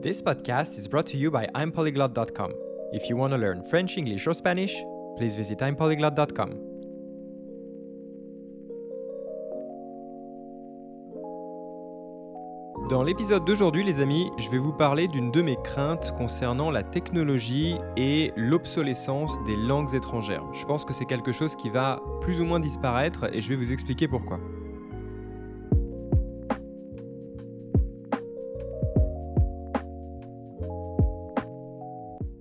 This podcast is brought to you by I'mPolyglot.com. If you want to learn French, English, or Spanish, please visit I'mPolyglot.com. Dans l'épisode d'aujourd'hui, les amis, je vais vous parler d'une de mes craintes concernant la technologie et l'obsolescence des langues étrangères. Je pense que c'est quelque chose qui va plus ou moins disparaître et je vais vous expliquer pourquoi.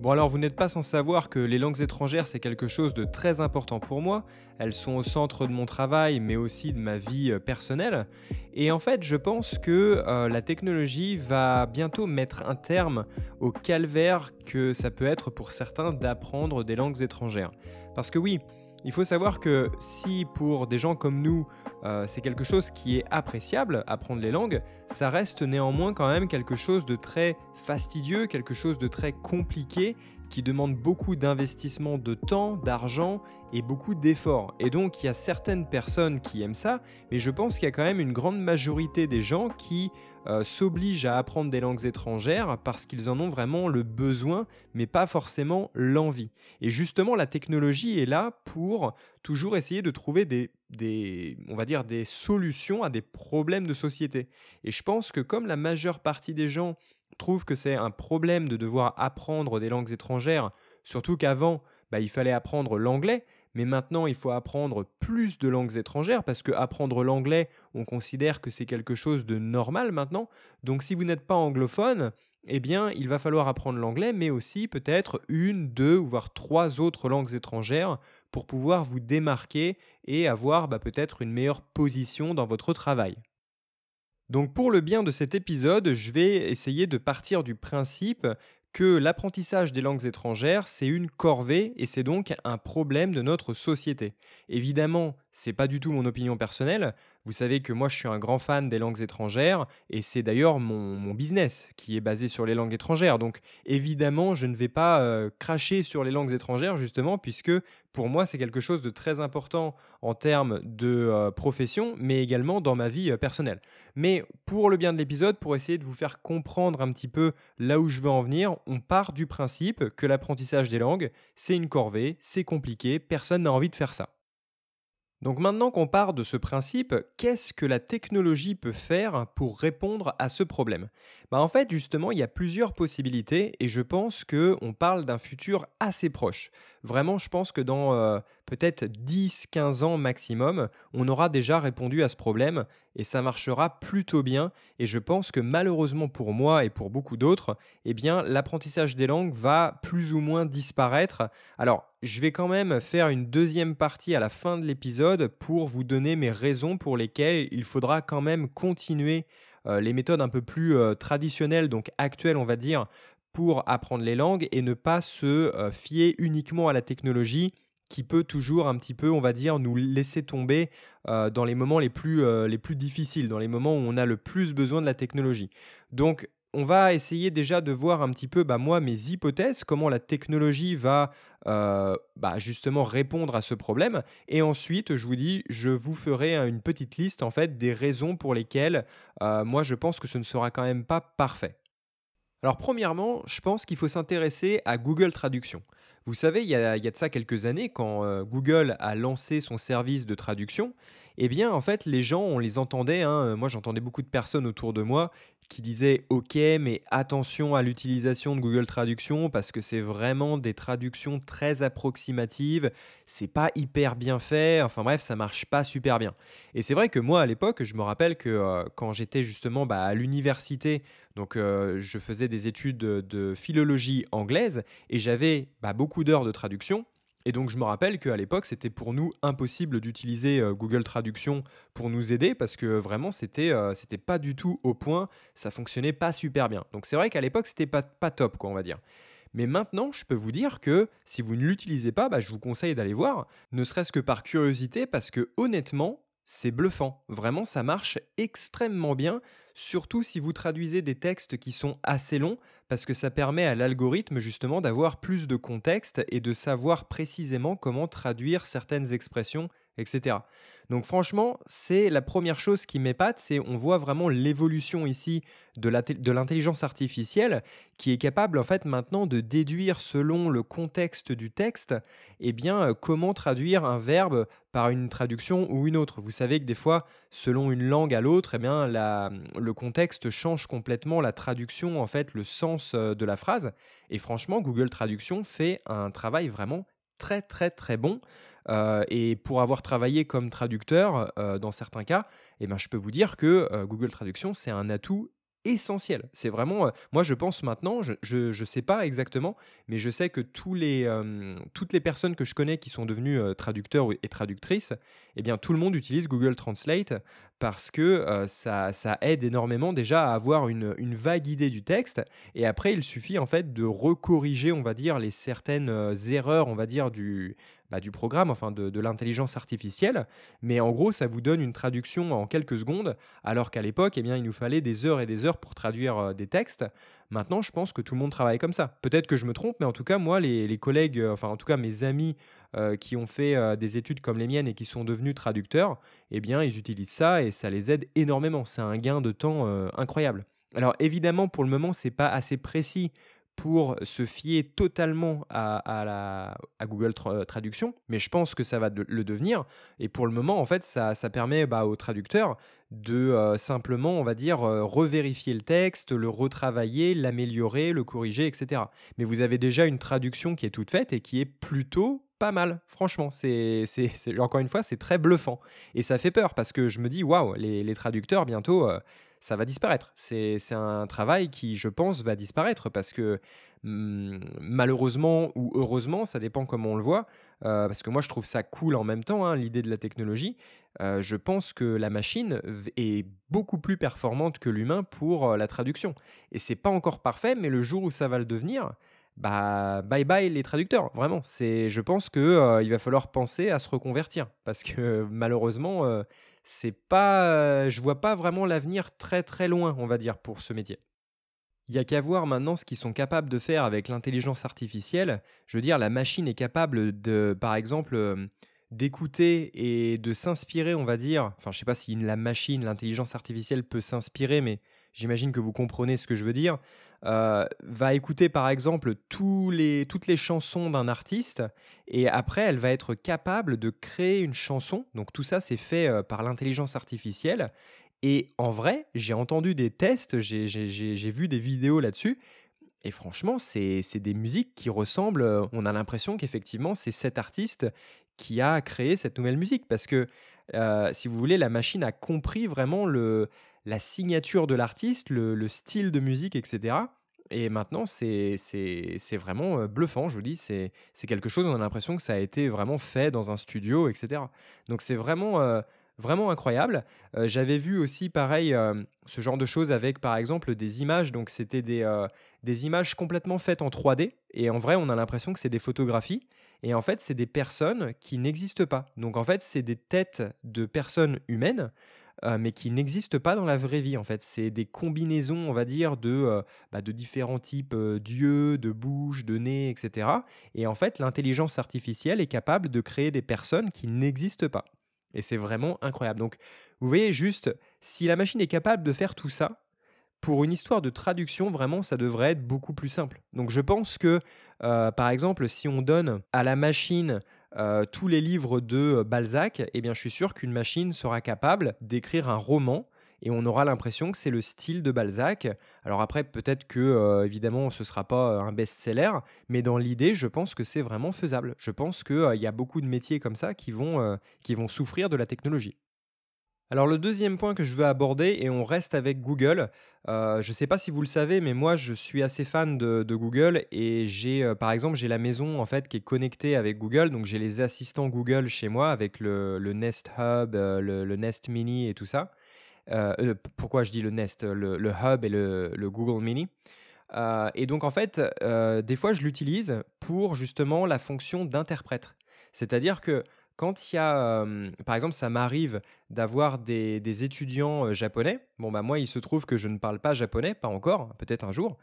Bon alors vous n'êtes pas sans savoir que les langues étrangères c'est quelque chose de très important pour moi. Elles sont au centre de mon travail mais aussi de ma vie euh, personnelle. Et en fait je pense que euh, la technologie va bientôt mettre un terme au calvaire que ça peut être pour certains d'apprendre des langues étrangères. Parce que oui, il faut savoir que si pour des gens comme nous, euh, c'est quelque chose qui est appréciable, apprendre les langues, ça reste néanmoins quand même quelque chose de très fastidieux, quelque chose de très compliqué, qui demande beaucoup d'investissement de temps, d'argent et beaucoup d'efforts. Et donc il y a certaines personnes qui aiment ça, mais je pense qu'il y a quand même une grande majorité des gens qui euh, s'obligent à apprendre des langues étrangères parce qu'ils en ont vraiment le besoin, mais pas forcément l'envie. Et justement, la technologie est là pour toujours essayer de trouver des, on va dire, des solutions à des problèmes de société. Et je pense que comme la majeure partie des gens trouvent que c'est un problème de devoir apprendre des langues étrangères, surtout qu'avant, bah, il fallait apprendre l'anglais, mais maintenant il faut apprendre plus de langues étrangères parce que apprendre l'anglais, on considère que c'est quelque chose de normal maintenant. Donc si vous n'êtes pas anglophone, eh bien il va falloir apprendre l'anglais, mais aussi peut-être une, deux voire trois autres langues étrangères pour pouvoir vous démarquer et avoir bah, peut-être une meilleure position dans votre travail. Donc pour le bien de cet épisode, je vais essayer de partir du principe que l'apprentissage des langues étrangères, c'est une corvée et c'est donc un problème de notre société. Évidemment, c'est pas du tout mon opinion personnelle. Vous savez que moi je suis un grand fan des langues étrangères et c'est d'ailleurs mon, business qui est basé sur les langues étrangères. Donc évidemment, je ne vais pas euh, cracher sur les langues étrangères justement puisque pour moi c'est quelque chose de très important en termes de euh, profession mais également dans ma vie euh, personnelle. Mais pour le bien de l'épisode, pour essayer de vous faire comprendre un petit peu là où je veux en venir, on part du principe que l'apprentissage des langues, c'est une corvée, c'est compliqué, personne n'a envie de faire ça. Donc maintenant qu'on part de ce principe, qu'est-ce que la technologie peut faire pour répondre à ce problème? Bah En fait, justement, il y a plusieurs possibilités et je pense qu'on parle d'un futur assez proche. Vraiment, je pense que dans euh, peut-être 10-15 ans maximum, on aura déjà répondu à ce problème et ça marchera plutôt bien. Et je pense que malheureusement pour moi et pour beaucoup d'autres, eh l'apprentissage des langues va plus ou moins disparaître. Alors, je vais quand même faire une deuxième partie à la fin de l'épisode pour vous donner mes raisons pour lesquelles il faudra quand même continuer euh, les méthodes un peu plus euh, traditionnelles, donc actuelles on va dire, pour apprendre les langues et ne pas se euh, fier uniquement à la technologie qui peut toujours un petit peu, on va dire, nous laisser tomber dans les moments les plus, les plus difficiles, dans les moments où on a le plus besoin de la technologie. Donc, on va essayer déjà de voir un petit peu, bah, moi, mes hypothèses, comment la technologie va bah, justement répondre à ce problème. Et ensuite, je vous dis, je vous ferai une petite liste, en fait, des raisons pour lesquelles moi, je pense que ce ne sera quand même pas parfait. Alors premièrement, je pense qu'il faut s'intéresser à Google Traduction. Vous savez, il y, a, de ça quelques années, quand euh, Google a lancé son service de traduction, eh bien en fait les gens, on les entendait, hein, moi j'entendais beaucoup de personnes autour de moi qui disait OK, mais attention à l'utilisation de Google Traduction parce que c'est vraiment des traductions très approximatives, c'est pas hyper bien fait, enfin bref, ça marche pas super bien. Et c'est vrai que moi à l'époque, je me rappelle que euh, quand j'étais justement bah, à l'université, donc euh, je faisais des études de, philologie anglaise et j'avais bah, beaucoup d'heures de traduction. Et donc je me rappelle qu'à l'époque, c'était pour nous impossible d'utiliser euh, Google Traduction pour nous aider parce que vraiment, c'était euh, c'était pas du tout au point, ça fonctionnait pas super bien. Donc c'est vrai qu'à l'époque, c'était pas, pas top, quoi, on va dire. Mais maintenant, je peux vous dire que si vous ne l'utilisez pas, bah, je vous conseille d'aller voir, ne serait-ce que par curiosité, parce que honnêtement, c'est bluffant. Vraiment, ça marche extrêmement bien, surtout si vous traduisez des textes qui sont assez longs, parce que ça permet à l'algorithme justement d'avoir plus de contexte et de savoir précisément comment traduire certaines expressions etc. Donc franchement, c'est la première chose qui m'épate, c'est on voit vraiment l'évolution ici de l'intelligence artificielle qui est capable en fait maintenant de déduire selon le contexte du texte, eh bien euh, comment traduire un verbe par une traduction ou une autre. Vous savez que des fois, selon une langue à l'autre, eh bien le contexte change complètement la traduction en fait, le sens euh, de la phrase. Et franchement, Google Traduction fait un travail vraiment très très très bon. Euh, et pour avoir travaillé comme traducteur euh, dans certains cas, eh ben, je peux vous dire que euh, Google Traduction, c'est un atout essentiel. C'est vraiment, moi je pense maintenant, je ne sais pas exactement, mais je sais que tous les, toutes les personnes que je connais qui sont devenues traducteurs et traductrices, eh bien tout le monde utilise Google Translate parce que ça, ça, aide énormément déjà à avoir une, une, vague idée du texte et après il suffit en fait de recorriger, on va dire, les certaines erreurs, on va dire, du, bah, du programme, enfin de, l'intelligence artificielle. Mais en gros, ça vous donne une traduction en quelques secondes, alors qu'à l'époque, eh bien, il nous fallait des heures et des heures pour traduire euh, des textes. Maintenant, je pense que tout le monde travaille comme ça. Peut-être que je me trompe, mais en tout cas, moi, les, collègues, euh, enfin en tout cas mes amis euh, qui ont fait des études comme les miennes et qui sont devenus traducteurs, eh bien, ils utilisent ça et ça les aide énormément. C'est un gain de temps incroyable. Alors évidemment, pour le moment, c'est pas assez précis pour se fier totalement à, Google Traduction, mais je pense que ça va le devenir. Et pour le moment, en fait, ça, ça permet bah, aux traducteurs de euh, simplement, on va dire, euh, revérifier le texte, le retravailler, l'améliorer, le corriger, etc. Mais vous avez déjà une traduction qui est toute faite et qui est plutôt pas mal, franchement. C'est, encore une fois, c'est très bluffant. Et ça fait peur parce que je me dis, waouh, les, traducteurs, bientôt, euh, ça va disparaître. C'est un travail qui, je pense, va disparaître parce que mmh, malheureusement ou heureusement, ça dépend comment on le voit, euh, parce que moi je trouve ça cool en même temps, hein, l'idée de la technologie. Euh, je pense que la machine est beaucoup plus performante que l'humain pour euh, la traduction. Et c'est pas encore parfait, mais le jour où ça va le devenir, bah bye bye les traducteurs, vraiment. Je pense que il va falloir penser à se reconvertir parce que malheureusement c'est pas, je vois pas vraiment l'avenir très très loin, on va dire, pour ce métier. Il y a qu'à voir maintenant ce qu'ils sont capables de faire avec l'intelligence artificielle. Je veux dire, la machine est capable de, par exemple, d'écouter et de s'inspirer, on va dire. Enfin, je sais pas si la machine, l'intelligence artificielle peut s'inspirer, mais j'imagine que vous comprenez ce que je veux dire. Euh, va écouter par exemple toutes les chansons d'un artiste et après elle va être capable de créer une chanson. Donc tout ça c'est fait euh, par l'intelligence artificielle. Et en vrai, j'ai entendu des tests, j'ai vu des vidéos là-dessus. Et franchement, c'est des musiques qui ressemblent, euh, on a l'impression qu'effectivement c'est cet artiste qui a créé cette nouvelle musique. Parce que si vous voulez, la machine a compris vraiment le, la signature de l'artiste, le, style de musique, etc. Et maintenant, c'est vraiment bluffant, je vous dis. C'est quelque chose, on a l'impression que ça a été vraiment fait dans un studio, etc. Donc c'est vraiment, vraiment incroyable. J'avais vu aussi, pareil, ce genre de choses avec, par exemple, des images. Donc c'était des, des images complètement faites en 3D. Et en vrai, on a l'impression que c'est des photographies. Et en fait, c'est des personnes qui n'existent pas. Donc en fait, c'est des têtes de personnes humaines euh, mais qui n'existent pas dans la vraie vie en fait. C'est des combinaisons, on va dire, de, euh, bah, de différents types euh, d'yeux, de bouches, de nez, etc. Et en fait, l'intelligence artificielle est capable de créer des personnes qui n'existent pas. Et c'est vraiment incroyable. Donc, vous voyez juste, si la machine est capable de faire tout ça, pour une histoire de traduction, vraiment, ça devrait être beaucoup plus simple. Donc je pense que, par exemple, si on donne à la machine euh, tous les livres de Balzac, eh bien, je suis sûr qu'une machine sera capable d'écrire un roman et on aura l'impression que c'est le style de Balzac. Alors après, peut-être que, euh, évidemment, ce sera pas un best-seller, mais dans l'idée, je pense que c'est vraiment faisable. Je pense qu'il euh, y a beaucoup de métiers comme ça qui vont, qui vont souffrir de la technologie. Alors le deuxième point que je veux aborder, et on reste avec Google, euh, je ne sais pas si vous le savez, mais moi je suis assez fan de, Google et j'ai euh, par exemple j'ai la maison en fait qui est connectée avec Google, donc j'ai les assistants Google chez moi avec le, Nest Hub, euh, le, Nest Mini et tout ça. pourquoi je dis le Nest, le, Hub et le, Google Mini? et donc en fait, des fois je l'utilise pour justement la fonction d'interprète. C'est-à-dire que quand il y a, par exemple, ça m'arrive d'avoir des, étudiants japonais. Bon, bah moi, il se trouve que je ne parle pas japonais, pas encore, peut-être un jour.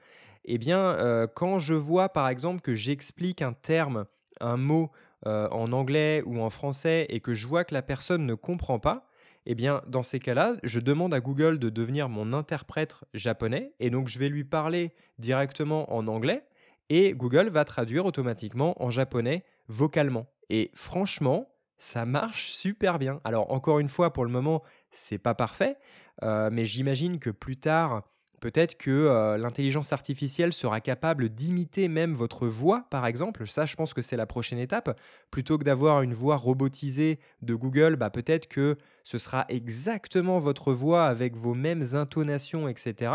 Eh bien, quand je vois, par exemple, que j'explique un terme, un mot en anglais ou en français et que je vois que la personne ne comprend pas, eh bien, dans ces cas-là, je demande à Google de devenir mon interprète japonais et donc je vais lui parler directement en anglais et Google va traduire automatiquement en japonais vocalement. Et franchement, ça marche super bien. Alors encore une fois, pour le moment, c'est pas parfait, euh, mais j'imagine que plus tard, peut-être que euh, l'intelligence artificielle sera capable d'imiter même votre voix, par exemple. Ça, je pense que c'est la prochaine étape. Plutôt que d'avoir une voix robotisée de Google, bah, peut-être que ce sera exactement votre voix avec vos mêmes intonations, etc.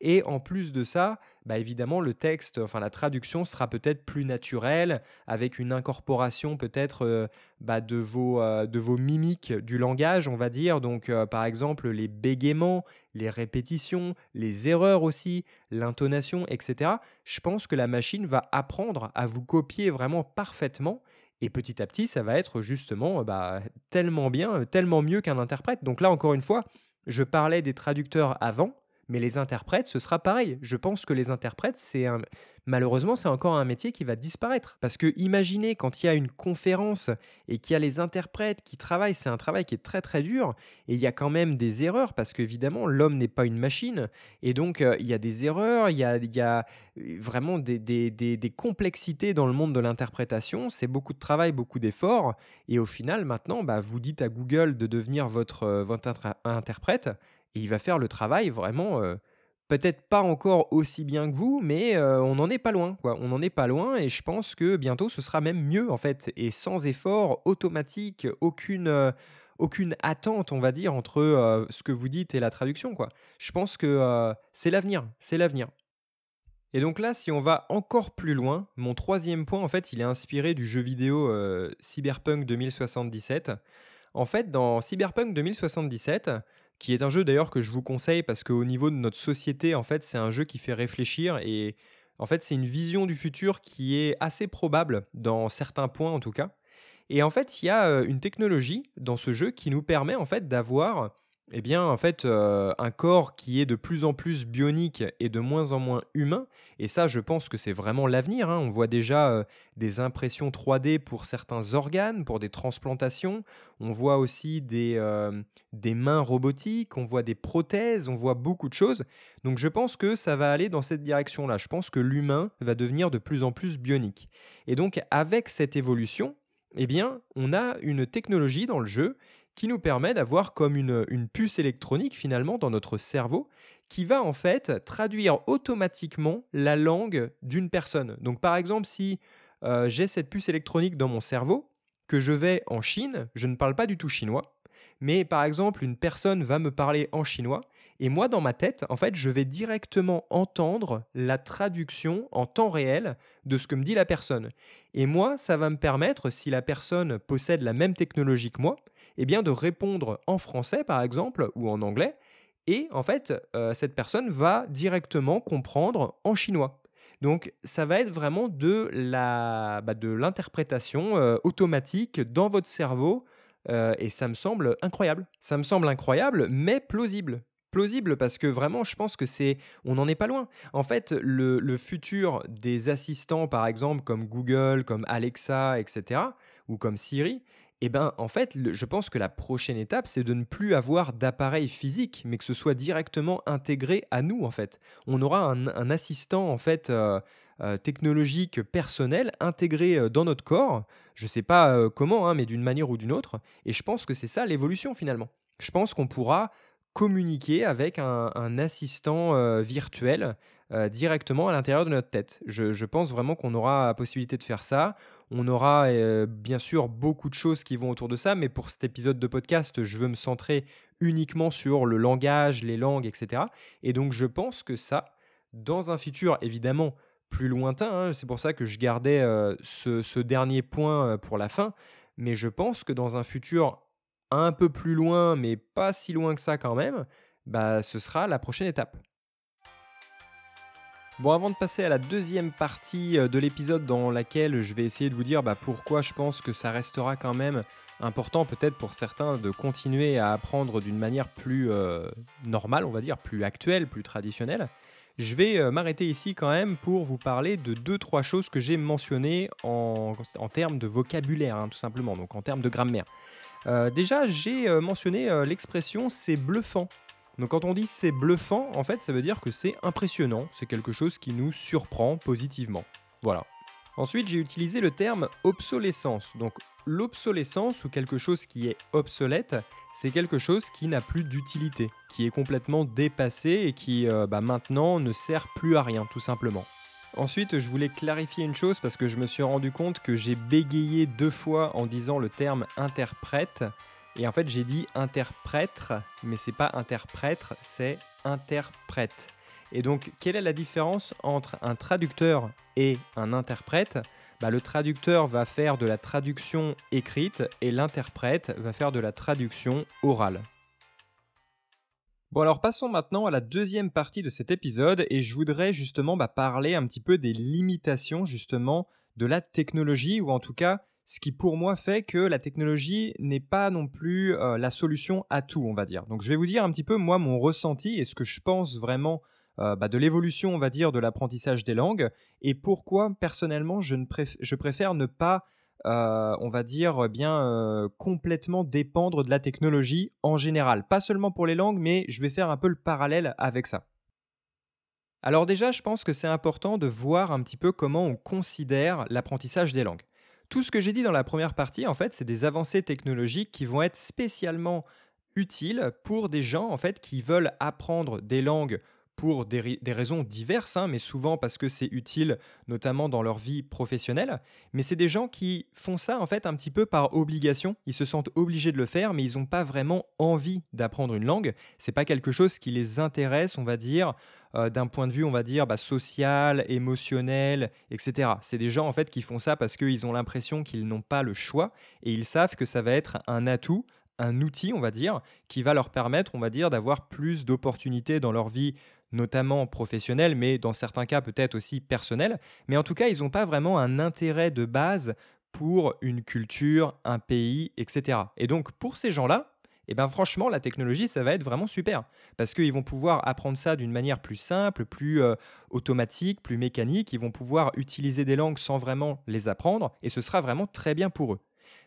Et en plus de ça, bah évidemment, le texte, enfin la traduction sera peut-être plus naturelle, avec une incorporation peut-être euh, bah, de, vos, euh, de vos mimiques du langage, on va dire. Donc, euh, par exemple, les bégaiements, les répétitions, les erreurs aussi, l'intonation, etc. Je pense que la machine va apprendre à vous copier vraiment parfaitement. Et petit à petit, ça va être justement bah, tellement bien, tellement mieux qu'un interprète. Donc là, encore une fois, je parlais des traducteurs avant. Mais les interprètes, ce sera pareil. Je pense que les interprètes, c'est un... malheureusement, c'est encore un métier qui va disparaître. Parce que imaginez quand il y a une conférence et qu'il y a les interprètes qui travaillent, c'est un travail qui est très très dur. Et il y a quand même des erreurs parce qu'évidemment, l'homme n'est pas une machine. Et donc, euh, il y a des erreurs, il y a, il y a euh, vraiment des, complexités dans le monde de l'interprétation. C'est beaucoup de travail, beaucoup d'efforts. Et au final, maintenant, bah, vous dites à Google de devenir votre, euh, votre interprète et il va faire le travail vraiment, peut-être pas encore aussi bien que vous, mais on n'en est pas loin. On n'en est pas loin et je pense que bientôt ce sera même mieux en fait. Et sans effort, automatique, aucune, attente, on va dire, entre ce que vous dites et la traduction. Je pense que c'est l'avenir. C'est l'avenir. Et donc là, si on va encore plus loin, mon troisième point, en fait, il est inspiré du jeu vidéo Cyberpunk 2077. En fait, dans Cyberpunk 2077, qui est un jeu d'ailleurs que je vous conseille parce qu'au niveau de notre société, en fait, c'est un jeu qui fait réfléchir et en fait, c'est une vision du futur qui est assez probable dans certains points en tout cas. Et en fait, il y a une technologie dans ce jeu qui nous permet en fait d'avoir eh bien, en fait, euh, un corps qui est de plus en plus bionique et de moins en moins humain, et ça, je pense que c'est vraiment l'avenir. hein. On voit déjà euh, des impressions 3D pour certains organes, pour des transplantations. On voit aussi euh, des mains robotiques, on voit des prothèses, on voit beaucoup de choses. Donc, je pense que ça va aller dans cette direction-là. Je pense que l'humain va devenir de plus en plus bionique. Et donc, avec cette évolution, eh bien, on a une technologie dans le jeu qui nous permet d'avoir comme une, puce électronique finalement dans notre cerveau qui va en fait traduire automatiquement la langue d'une personne. Donc par exemple, si euh, j'ai cette puce électronique dans mon cerveau, que je vais en Chine, je ne parle pas du tout chinois, mais par exemple, une personne va me parler en chinois, et moi, dans ma tête, en fait, je vais directement entendre la traduction en temps réel de ce que me dit la personne. Et moi, ça va me permettre, si la personne possède la même technologie que moi, eh bien de répondre en français par exemple ou en anglais et en fait euh, cette personne va directement comprendre en chinois. Donc ça va être vraiment de la bah, de l'interprétation euh, automatique dans votre cerveau euh, et ça me semble incroyable. Ça me semble incroyable mais plausible plausible parce que vraiment, je pense que c'est, on n'en est pas loin. En fait, le, le, futur des assistants, par exemple, comme Google, comme Alexa, etc., ou comme Siri, eh ben, en fait, je pense que la prochaine étape, c'est de ne plus avoir d'appareil physique, mais que ce soit directement intégré à nous, en fait. On aura un, assistant, en fait, euh, euh, technologique personnel intégré euh, dans notre corps. Je ne sais pas comment, hein, mais d'une manière ou d'une autre. Et je pense que c'est ça l'évolution, finalement. Je pense qu'on pourra communiquer avec un, assistant virtuel directement à l'intérieur de notre tête. Je, pense vraiment qu'on aura la possibilité de faire ça. On aura bien sûr beaucoup de choses qui vont autour de ça, mais pour cet épisode de podcast, je veux me centrer uniquement sur le langage, les langues, etc. Et donc je pense que ça, dans un futur évidemment plus lointain, hein, c'est pour ça que je gardais ce dernier point pour la fin, mais je pense que dans un futur un peu plus loin, mais pas si loin que ça quand même, bah, ce sera la prochaine étape. Bon, avant de passer à la deuxième partie euh, de l'épisode dans laquelle je vais essayer de vous dire bah, pourquoi je pense que ça restera quand même important peut-être pour certains de continuer à apprendre d'une manière plus euh, normale, on va dire, plus actuelle, plus traditionnelle, je vais euh, m'arrêter ici quand même pour vous parler de deux, trois choses que j'ai mentionnées en, termes de vocabulaire, hein, tout simplement, donc en termes de grammaire. Déjà, j'ai mentionné l'expression c'est bluffant. Donc quand on dit c'est bluffant, en fait, ça veut dire que c'est impressionnant, c'est quelque chose qui nous surprend positivement. Voilà. Ensuite, j'ai utilisé le terme obsolescence. Donc l'obsolescence ou quelque chose qui est obsolète, c'est quelque chose qui n'a plus d'utilité, qui est complètement dépassé et qui euh, bah, maintenant ne sert plus à rien tout simplement. Ensuite, je voulais clarifier une chose parce que je me suis rendu compte que j'ai bégayé deux fois en disant le terme interprète. Et en fait, j'ai dit interprète, mais c'est pas interprète, c'est interprète. Et donc, quelle est la différence entre un traducteur et un interprète? Bah, le traducteur va faire de la traduction écrite et l'interprète va faire de la traduction orale. Bon alors passons maintenant à la deuxième partie de cet épisode et je voudrais justement bah, parler un petit peu des limitations justement de la technologie ou en tout cas ce qui pour moi fait que la technologie n'est pas non plus euh, la solution à tout on va dire. Donc je vais vous dire un petit peu moi mon ressenti et ce que je pense vraiment euh, bah, de l'évolution, on va dire, de l'apprentissage des langues, et pourquoi personnellement je, préfère ne pas, euh, on va dire, bien complètement dépendre de la technologie en général. Pas seulement pour les langues, mais je vais faire un peu le parallèle avec ça. Alors déjà, je pense que c'est important de voir un petit peu comment on considère l'apprentissage des langues. Tout ce que j'ai dit dans la première partie, en fait, c'est des avancées technologiques qui vont être spécialement utiles pour des gens en fait qui veulent apprendre des langues pour des, raisons diverses, hein, mais souvent parce que c'est utile, notamment dans leur vie professionnelle. Mais c'est des gens qui font ça en fait un petit peu par obligation. Ils se sentent obligés de le faire, mais ils n'ont pas vraiment envie d'apprendre une langue. C'est pas quelque chose qui les intéresse, on va dire, euh, d'un point de vue, on va dire, bah, social, émotionnel, etc. C'est des gens en fait qui font ça parce qu'ils ont l'impression qu'ils n'ont pas le choix et ils savent que ça va être un atout, un outil, on va dire, qui va leur permettre, on va dire, d'avoir plus d'opportunités dans leur vie notamment professionnels, mais dans certains cas peut-être aussi personnels. Mais en tout cas, ils n'ont pas vraiment un intérêt de base pour une culture, un pays, etc. Et donc pour ces gens-là, eh ben franchement, la technologie, ça va être vraiment super. Parce qu'ils vont pouvoir apprendre ça d'une manière plus simple, plus euh, automatique, plus mécanique. Ils vont pouvoir utiliser des langues sans vraiment les apprendre. Et ce sera vraiment très bien pour eux.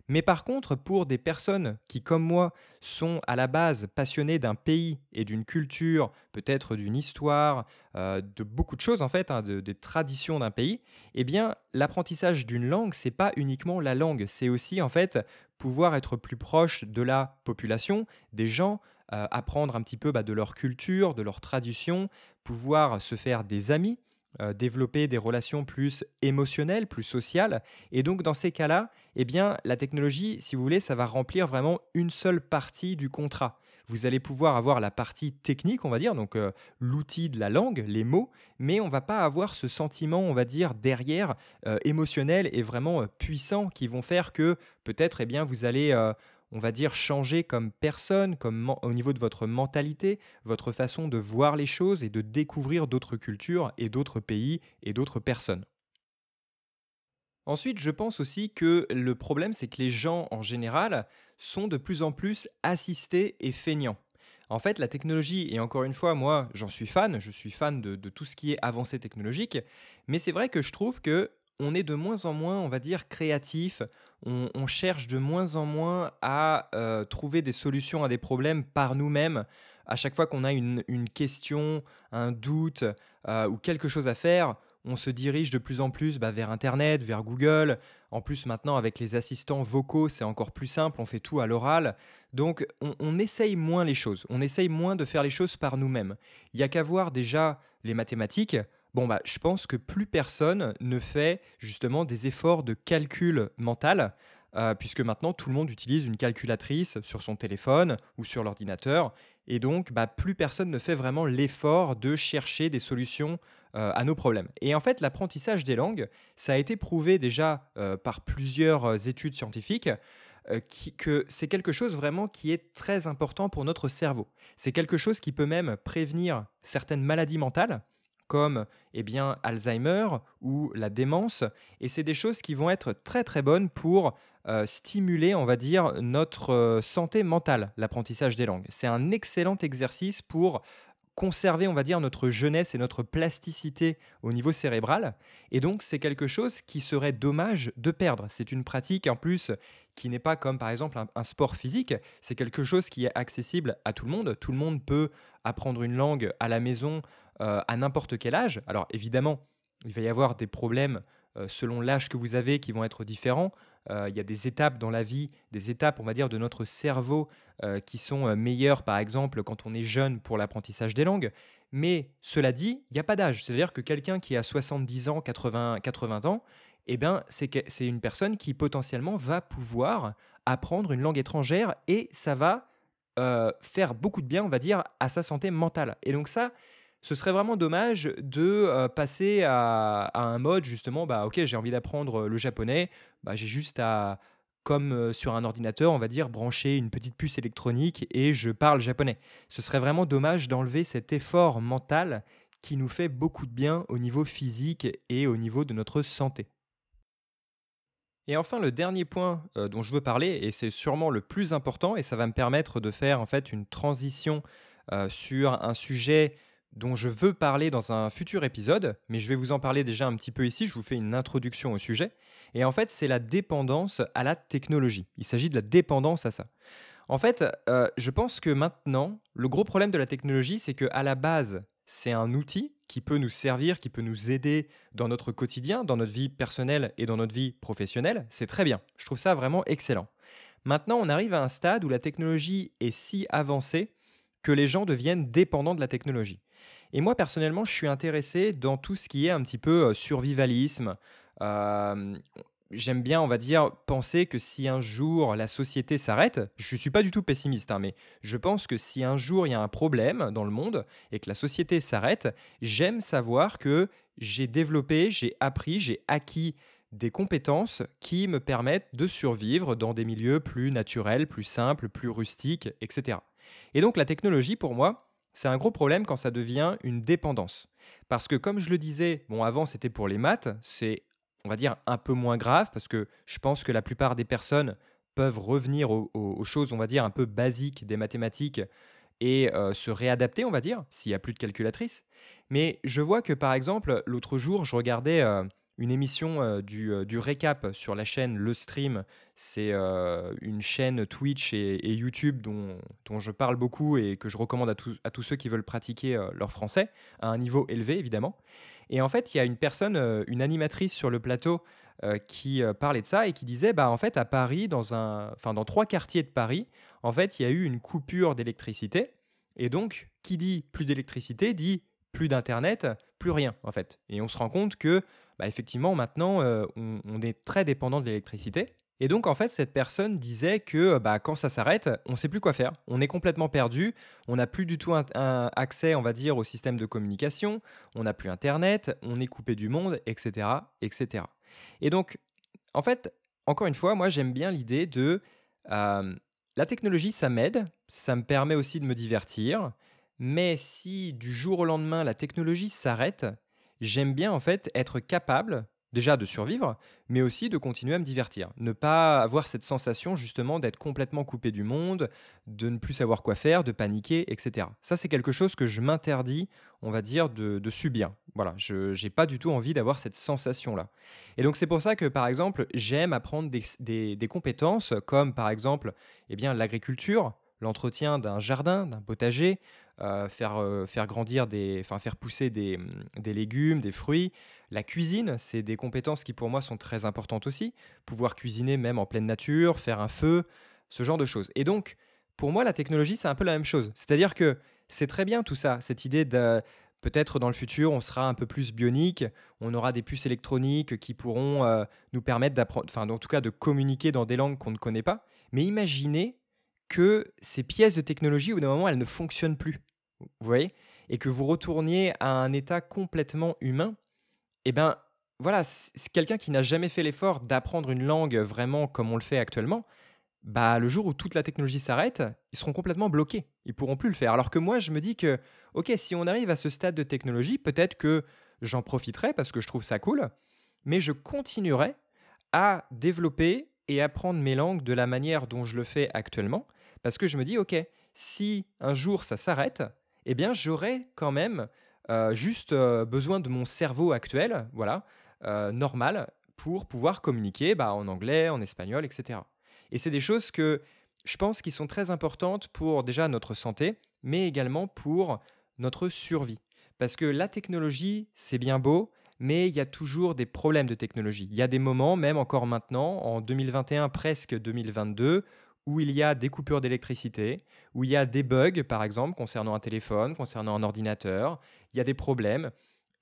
Mais par contre, pour des personnes qui, comme moi, sont à la base passionnées d'un pays et d'une culture, peut-être d'une histoire, euh, de beaucoup de choses en fait, hein, des traditions d'un pays, eh bien, l'apprentissage d'une langue, c'est pas uniquement la langue, c'est aussi en fait pouvoir être plus proche de la population, des gens, euh, apprendre un petit peu bah, de leur culture, de leur tradition, pouvoir se faire des amis. Euh, développer des relations plus émotionnelles, plus sociales. Et donc dans ces cas-là, eh bien la technologie, si vous voulez, ça va remplir vraiment une seule partie du contrat. Vous allez pouvoir avoir la partie technique, on va dire, donc euh, l'outil de la langue, les mots, mais on va pas avoir ce sentiment, on va dire, derrière, euh, émotionnel et vraiment puissant qui vont faire que peut-être, eh bien, vous allez on va dire, changer comme personne, comme au niveau de votre mentalité, votre façon de voir les choses et de découvrir d'autres cultures et d'autres pays et d'autres personnes. Ensuite, je pense aussi que le problème, c'est que les gens en général sont de plus en plus assistés et feignants. En fait, la technologie, et encore une fois, moi, j'en suis fan, je suis fan de, tout ce qui est avancé technologique, mais c'est vrai que je trouve que on est de moins en moins, on va dire, créatif. On, cherche de moins en moins à euh, trouver des solutions à des problèmes par nous-mêmes. À chaque fois qu'on a une, question, un doute euh, ou quelque chose à faire, on se dirige de plus en plus bah, vers Internet, vers Google. En plus, maintenant, avec les assistants vocaux, c'est encore plus simple, on fait tout à l'oral. Donc, on, essaye moins les choses, on essaye moins de faire les choses par nous-mêmes. Il n'y a qu'à voir déjà les mathématiques. Bon, bah, je pense que plus personne ne fait justement des efforts de calcul mental, euh, puisque maintenant tout le monde utilise une calculatrice sur son téléphone ou sur l'ordinateur, et donc bah, plus personne ne fait vraiment l'effort de chercher des solutions euh, à nos problèmes. Et en fait, l'apprentissage des langues, ça a été prouvé déjà euh, par plusieurs études scientifiques. que c'est quelque chose vraiment qui est très important pour notre cerveau. C'est quelque chose qui peut même prévenir certaines maladies mentales, comme eh bien, Alzheimer ou la démence. Et c'est des choses qui vont être très très bonnes pour euh, stimuler, on va dire, notre euh, santé mentale, l'apprentissage des langues. C'est un excellent exercice pour conserver, on va dire, notre jeunesse et notre plasticité au niveau cérébral. Et donc, c'est quelque chose qui serait dommage de perdre. C'est une pratique, en plus, qui n'est pas comme, par exemple, un, sport physique. C'est quelque chose qui est accessible à tout le monde. Tout le monde peut apprendre une langue à la maison euh, à n'importe quel âge. Alors, évidemment, il va y avoir des problèmes euh, selon l'âge que vous avez qui vont être différents. Euh, il y a des étapes dans la vie, des étapes, on va dire, de notre cerveau euh, qui sont euh, meilleures, par exemple, quand on est jeune pour l'apprentissage des langues. Mais cela dit, il n'y a pas d'âge. C'est-à-dire que quelqu'un qui a 70 ans, 80, 80 ans, eh ben, c'est une personne qui potentiellement va pouvoir apprendre une langue étrangère et ça va faire beaucoup de bien, on va dire, à sa santé mentale. Et donc ça, ce serait vraiment dommage de passer à, un mode justement, bah ok, j'ai envie d'apprendre le japonais, bah, j'ai juste à, comme sur un ordinateur, on va dire, brancher une petite puce électronique et je parle japonais. Ce serait vraiment dommage d'enlever cet effort mental qui nous fait beaucoup de bien au niveau physique et au niveau de notre santé. Et enfin, le dernier point dont je veux parler, et c'est sûrement le plus important, et ça va me permettre de faire en fait une transition sur un sujet dont je veux parler dans un futur épisode, mais je vais vous en parler déjà un petit peu ici, je vous fais une introduction au sujet. Et en fait, c'est la dépendance à la technologie. Il s'agit de la dépendance à ça. En fait, euh, je pense que maintenant, le gros problème de la technologie, c'est qu'à la base, c'est un outil qui peut nous servir, qui peut nous aider dans notre quotidien, dans notre vie personnelle et dans notre vie professionnelle. C'est très bien. Je trouve ça vraiment excellent. Maintenant, on arrive à un stade où la technologie est si avancée que les gens deviennent dépendants de la technologie. Et moi, personnellement, je suis intéressé dans tout ce qui est un petit peu survivalisme. J'aime bien, on va dire, penser que si un jour la société s'arrête, je ne suis pas du tout pessimiste, hein, mais je pense que si un jour il y a un problème dans le monde et que la société s'arrête, j'aime savoir que j'ai développé, j'ai appris, j'ai acquis des compétences qui me permettent de survivre dans des milieux plus naturels, plus simples, plus rustiques, etc. Et donc la technologie, pour moi, c'est un gros problème quand ça devient une dépendance. Parce que comme je le disais, bon avant c'était pour les maths, c'est on va dire un peu moins grave parce que je pense que la plupart des personnes peuvent revenir aux, choses on va dire un peu basiques des mathématiques et euh, se réadapter on va dire s'il n'y a plus de calculatrice. Mais je vois que par exemple l'autre jour je regardais euh, une émission du, récap sur la chaîne Le Stream. C'est une chaîne Twitch et, YouTube dont, dont, je parle beaucoup et que je recommande à, à tous ceux qui veulent pratiquer leur français à un niveau élevé, évidemment. Et en fait, il y a une personne, une animatrice sur le plateau qui parlait de ça et qui disait, bah, en fait, à Paris, dans, un, enfin, dans trois quartiers de Paris, en fait, il y a eu une coupure d'électricité. Et donc, qui dit plus d'électricité dit plus d'Internet, plus rien, en fait. Et on se rend compte que bah, effectivement, maintenant, euh, on, est très dépendant de l'électricité. Et donc, en fait, cette personne disait que bah, quand ça s'arrête, on ne sait plus quoi faire. On est complètement perdu. On n'a plus du tout un, accès, on va dire, au système de communication. On n'a plus Internet. On est coupé du monde, etc., etc. Et donc, en fait, encore une fois, moi, j'aime bien l'idée de euh, la technologie, ça m'aide. Ça me permet aussi de me divertir. Mais si du jour au lendemain, la technologie s'arrête, j'aime bien en fait être capable déjà de survivre, mais aussi de continuer à me divertir. Ne pas avoir cette sensation justement d'être complètement coupé du monde, de ne plus savoir quoi faire, de paniquer, etc. Ça, c'est quelque chose que je m'interdis, on va dire, de, subir. Voilà, je n'ai pas du tout envie d'avoir cette sensation-là. Et donc, c'est pour ça que, par exemple, j'aime apprendre des, compétences comme, par exemple, eh bien, l'agriculture, l'entretien d'un jardin, d'un potager, faire, euh, faire grandir des, enfin faire pousser des, mm, des, légumes, des fruits. La cuisine, c'est des compétences qui pour moi sont très importantes aussi. Pouvoir cuisiner même en pleine nature, faire un feu, ce genre de choses. Et donc, pour moi, la technologie, c'est un peu la même chose. C'est-à-dire que c'est très bien tout ça, cette idée de peut-être dans le futur, on sera un peu plus bionique, on aura des puces électroniques qui pourront euh, nous permettre d'apprendre, enfin en tout cas de communiquer dans des langues qu'on ne connaît pas. Mais imaginez que ces pièces de technologie, au bout d'un moment, elles ne fonctionnent plus. Vous voyez? Et que vous retourniez à un état complètement humain, eh ben voilà, quelqu'un qui n'a jamais fait l'effort d'apprendre une langue vraiment comme on le fait actuellement, bah le jour où toute la technologie s'arrête, ils seront complètement bloqués. Ils pourront plus le faire. Alors que moi, je me dis que, ok, si on arrive à ce stade de technologie, peut-être que j'en profiterai parce que je trouve ça cool, mais je continuerai à développer et apprendre mes langues de la manière dont je le fais actuellement, parce que je me dis, ok, si un jour ça s'arrête, eh bien j'aurais quand même juste besoin de mon cerveau actuel, voilà, normal, pour pouvoir communiquer bah, en anglais, en espagnol, etc. Et c'est des choses que je pense qui sont très importantes pour déjà notre santé, mais également pour notre survie. Parce que la technologie, c'est bien beau, mais il y a toujours des problèmes de technologie. Il y a des moments, même encore maintenant, en 2021, presque 2022, où il y a des coupures d'électricité, où il y a des bugs, par exemple, concernant un téléphone, concernant un ordinateur, il y a des problèmes.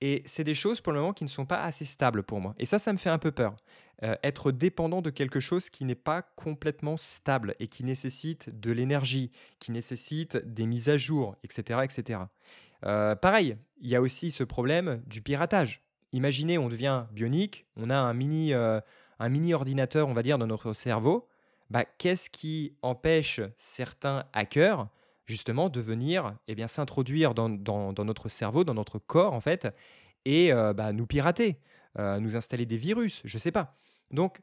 Et c'est des choses pour le moment qui ne sont pas assez stables pour moi. Et ça, ça me fait un peu peur. Euh, être dépendant de quelque chose qui n'est pas complètement stable et qui nécessite de l'énergie, qui nécessite des mises à jour, etc. etc. Euh, pareil, il y a aussi ce problème du piratage. Imaginez, on devient bionique, on a un mini, euh, un mini ordinateur, on va dire, dans notre cerveau. Bah, qu'est-ce qui empêche certains hackers justement de venir eh bien s'introduire dans, notre cerveau, dans notre corps en fait, et euh, bah, nous pirater, euh, nous installer des virus, je sais pas. Donc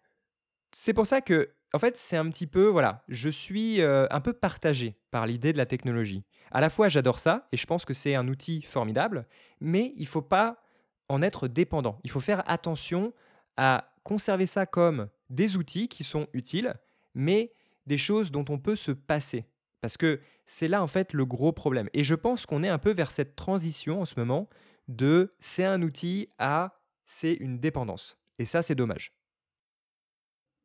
c'est pour ça que en fait c'est un petit peu voilà, je suis euh, un peu partagé par l'idée de la technologie. À la fois j'adore ça et je pense que c'est un outil formidable, mais il faut pas en être dépendant. Il faut faire attention à conserver ça comme des outils qui sont utiles, mais des choses dont on peut se passer. Parce que c'est là en fait le gros problème. Et je pense qu'on est un peu vers cette transition en ce moment de c'est un outil à c'est une dépendance. Et ça, c'est dommage.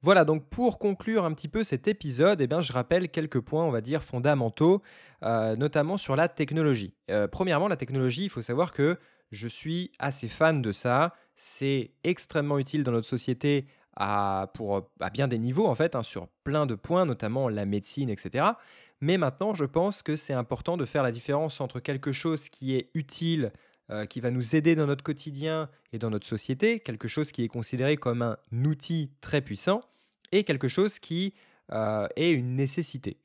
Voilà, donc pour conclure un petit peu cet épisode, eh bien, je rappelle quelques points, on va dire, fondamentaux, euh, notamment sur la technologie. Euh, premièrement, la technologie, il faut savoir que je suis assez fan de ça. C'est extrêmement utile dans notre société à, pour, à bien des niveaux, en fait, hein, sur plein de points, notamment la médecine, etc. Mais maintenant, je pense que c'est important de faire la différence entre quelque chose qui est utile, euh, qui va nous aider dans notre quotidien et dans notre société, quelque chose qui est considéré comme un outil très puissant, et quelque chose qui euh, est une nécessité.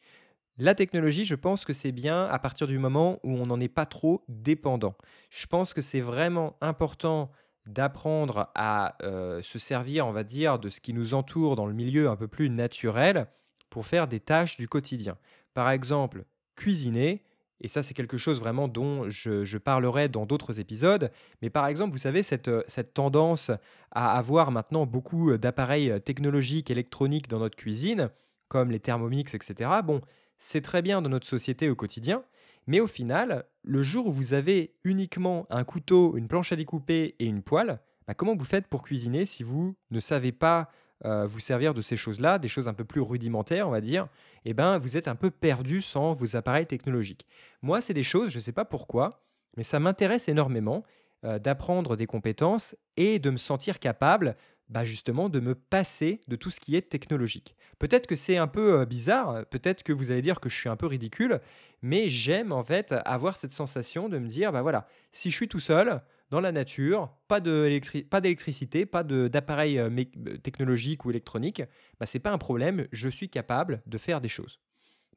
La technologie, je pense que c'est bien à partir du moment où on n'en est pas trop dépendant. Je pense que c'est vraiment important d'apprendre à euh, se servir, on va dire, de ce qui nous entoure dans le milieu un peu plus naturel pour faire des tâches du quotidien. Par exemple, cuisiner, et ça c'est quelque chose vraiment dont je, parlerai dans d'autres épisodes, mais par exemple, vous savez, cette, euh, cette tendance à avoir maintenant beaucoup euh, d'appareils technologiques, électroniques dans notre cuisine, comme les Thermomix, etc., bon, c'est très bien dans notre société au quotidien, mais au final, le jour où vous avez uniquement un couteau, une planche à découper et une poêle, bah, comment vous faites pour cuisiner si vous ne savez pas euh, vous servir de ces choses-là, des choses un peu plus rudimentaires, on va dire, eh ben, vous êtes un peu perdu sans vos appareils technologiques. Moi, c'est des choses, je ne sais pas pourquoi, mais ça m'intéresse énormément euh, d'apprendre des compétences et de me sentir capable bah justement de me passer de tout ce qui est technologique. Peut-être que c'est un peu euh, bizarre, peut-être que vous allez dire que je suis un peu ridicule, mais j'aime en fait avoir cette sensation de me dire, bah voilà, si je suis tout seul, dans la nature, pas d'électricité, pas d'appareil euh, euh, technologique ou électronique, bah, ce n'est pas un problème, je suis capable de faire des choses.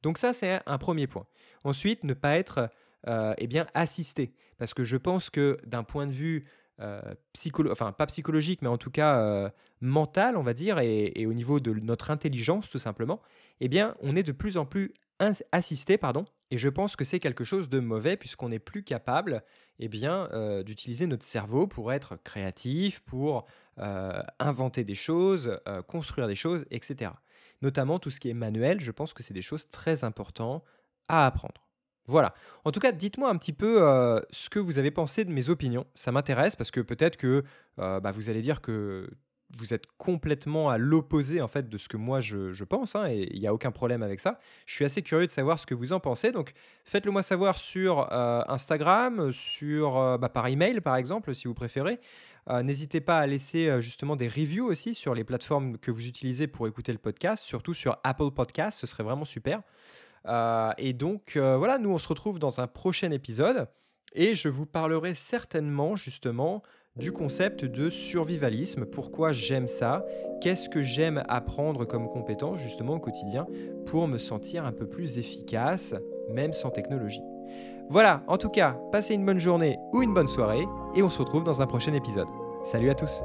Donc ça, c'est un premier point. Ensuite, ne pas être eh bien, assisté, parce que je pense que d'un point de vue euh, enfin pas psychologique, mais en tout cas mental, on va dire, et, au niveau de notre intelligence, tout simplement, eh bien, on est de plus en plus assisté, pardon, et je pense que c'est quelque chose de mauvais puisqu'on n'est plus capable eh bien, euh, d'utiliser notre cerveau pour être créatif, pour euh, inventer des choses, euh, construire des choses, etc. Notamment tout ce qui est manuel, je pense que c'est des choses très importantes à apprendre. Voilà. En tout cas, dites-moi un petit peu ce que vous avez pensé de mes opinions. Ça m'intéresse parce que peut-être que bah, vous allez dire que vous êtes complètement à l'opposé en fait de ce que moi je, pense, hein, et il n'y a aucun problème avec ça. Je suis assez curieux de savoir ce que vous en pensez, donc faites-le moi savoir sur euh, Instagram, sur euh, bah, par email par exemple, si vous préférez. Euh, n'hésitez pas à laisser justement des reviews aussi sur les plateformes que vous utilisez pour écouter le podcast, surtout sur Apple Podcast, ce serait vraiment super. Et donc voilà, nous on se retrouve dans un prochain épisode et je vous parlerai certainement justement du concept de survivalisme. Pourquoi j'aime ça? Qu'est-ce que j'aime apprendre comme compétence justement au quotidien pour me sentir un peu plus efficace, même sans technologie? Voilà, en tout cas, passez une bonne journée ou une bonne soirée et on se retrouve dans un prochain épisode. Salut à tous